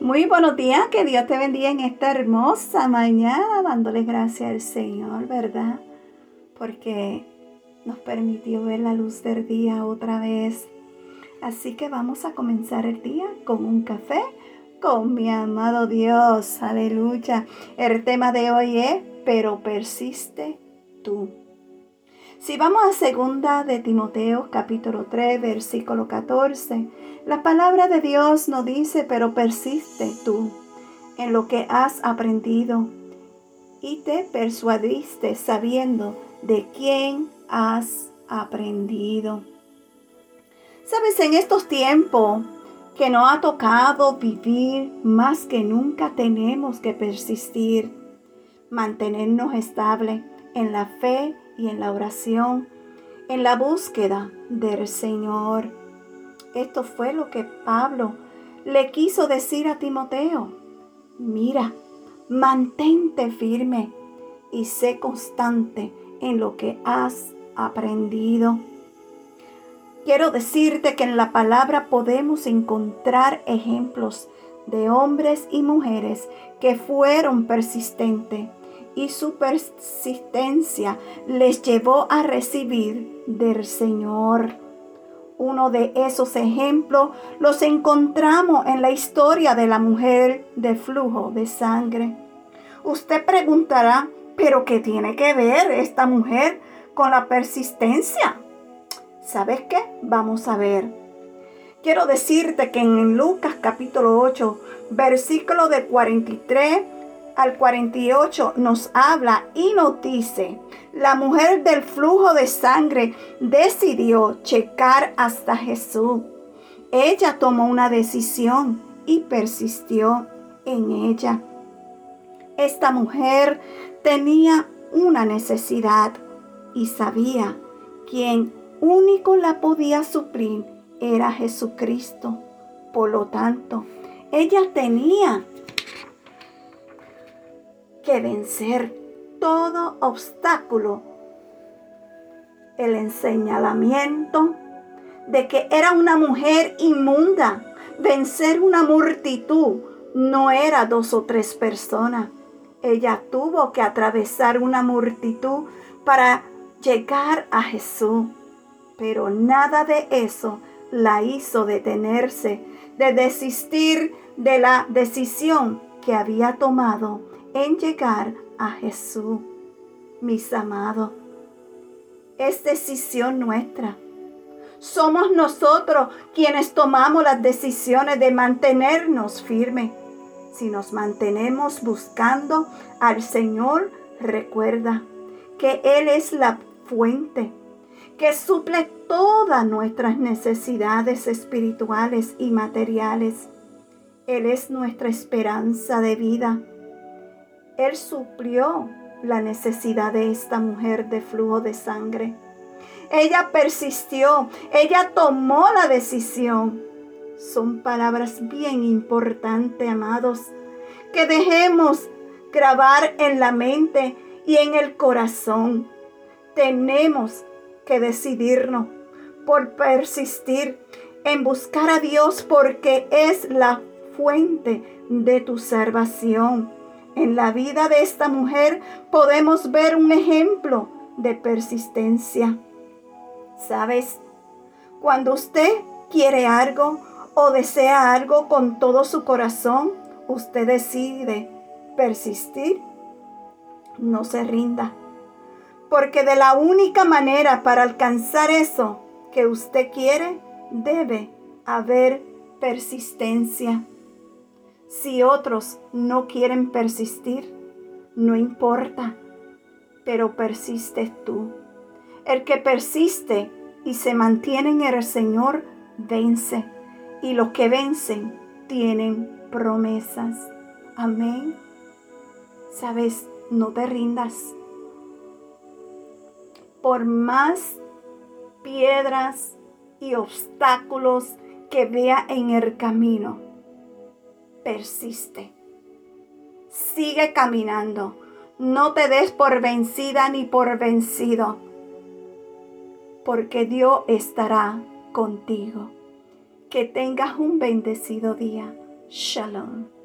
Muy buenos días, que Dios te bendiga en esta hermosa mañana, dándole gracias al Señor, ¿verdad? Porque nos permitió ver la luz del día otra vez. Así que vamos a comenzar el día con un café con mi amado Dios. Aleluya. El tema de hoy es, pero persiste tú. Si vamos a segunda de Timoteo capítulo 3 versículo 14, la palabra de Dios nos dice, pero persiste tú en lo que has aprendido y te persuadiste sabiendo de quién has aprendido. Sabes, en estos tiempos que nos ha tocado vivir, más que nunca tenemos que persistir, mantenernos estables en la fe y en la oración, en la búsqueda del Señor. Esto fue lo que Pablo le quiso decir a Timoteo. Mira, mantente firme y sé constante en lo que has aprendido. Quiero decirte que en la palabra podemos encontrar ejemplos de hombres y mujeres que fueron persistentes y su persistencia les llevó a recibir del Señor. Uno de esos ejemplos los encontramos en la historia de la mujer de flujo de sangre. Usted preguntará, ¿pero qué tiene que ver esta mujer con la persistencia? ¿Sabes qué? Vamos a ver. Quiero decirte que en Lucas capítulo 8, versículo de 43 al 48 nos habla y nos dice, la mujer del flujo de sangre decidió checar hasta Jesús. Ella tomó una decisión y persistió en ella. Esta mujer tenía una necesidad y sabía quien único la podía suplir era Jesucristo. Por lo tanto, ella tenía vencer todo obstáculo. El enseñamiento de que era una mujer inmunda. Vencer una multitud no era dos o tres personas. Ella tuvo que atravesar una multitud para llegar a Jesús. Pero nada de eso la hizo detenerse, de desistir de la decisión que había tomado en llegar a Jesús, mis amados. Es decisión nuestra. Somos nosotros quienes tomamos las decisiones de mantenernos firmes. Si nos mantenemos buscando al Señor, recuerda que Él es la fuente que suple todas nuestras necesidades espirituales y materiales. Él es nuestra esperanza de vida. Él suplió la necesidad de esta mujer de flujo de sangre. Ella persistió, ella tomó la decisión. Son palabras bien importantes, amados, que dejemos grabar en la mente y en el corazón. Tenemos que decidirnos por persistir en buscar a Dios porque es la fuente de tu salvación. En la vida de esta mujer podemos ver un ejemplo de persistencia. ¿Sabes? Cuando usted quiere algo o desea algo con todo su corazón, usted decide persistir. No se rinda. Porque de la única manera para alcanzar eso que usted quiere, debe haber persistencia. Si otros no quieren persistir, no importa, pero persistes tú. El que persiste y se mantiene en el Señor, vence. Y los que vencen tienen promesas. Amén. Sabes, no te rindas. Por más piedras y obstáculos que vea en el camino, persiste. Sigue caminando. No te des por vencida ni por vencido, porque Dios estará contigo. Que tengas un bendecido día. Shalom.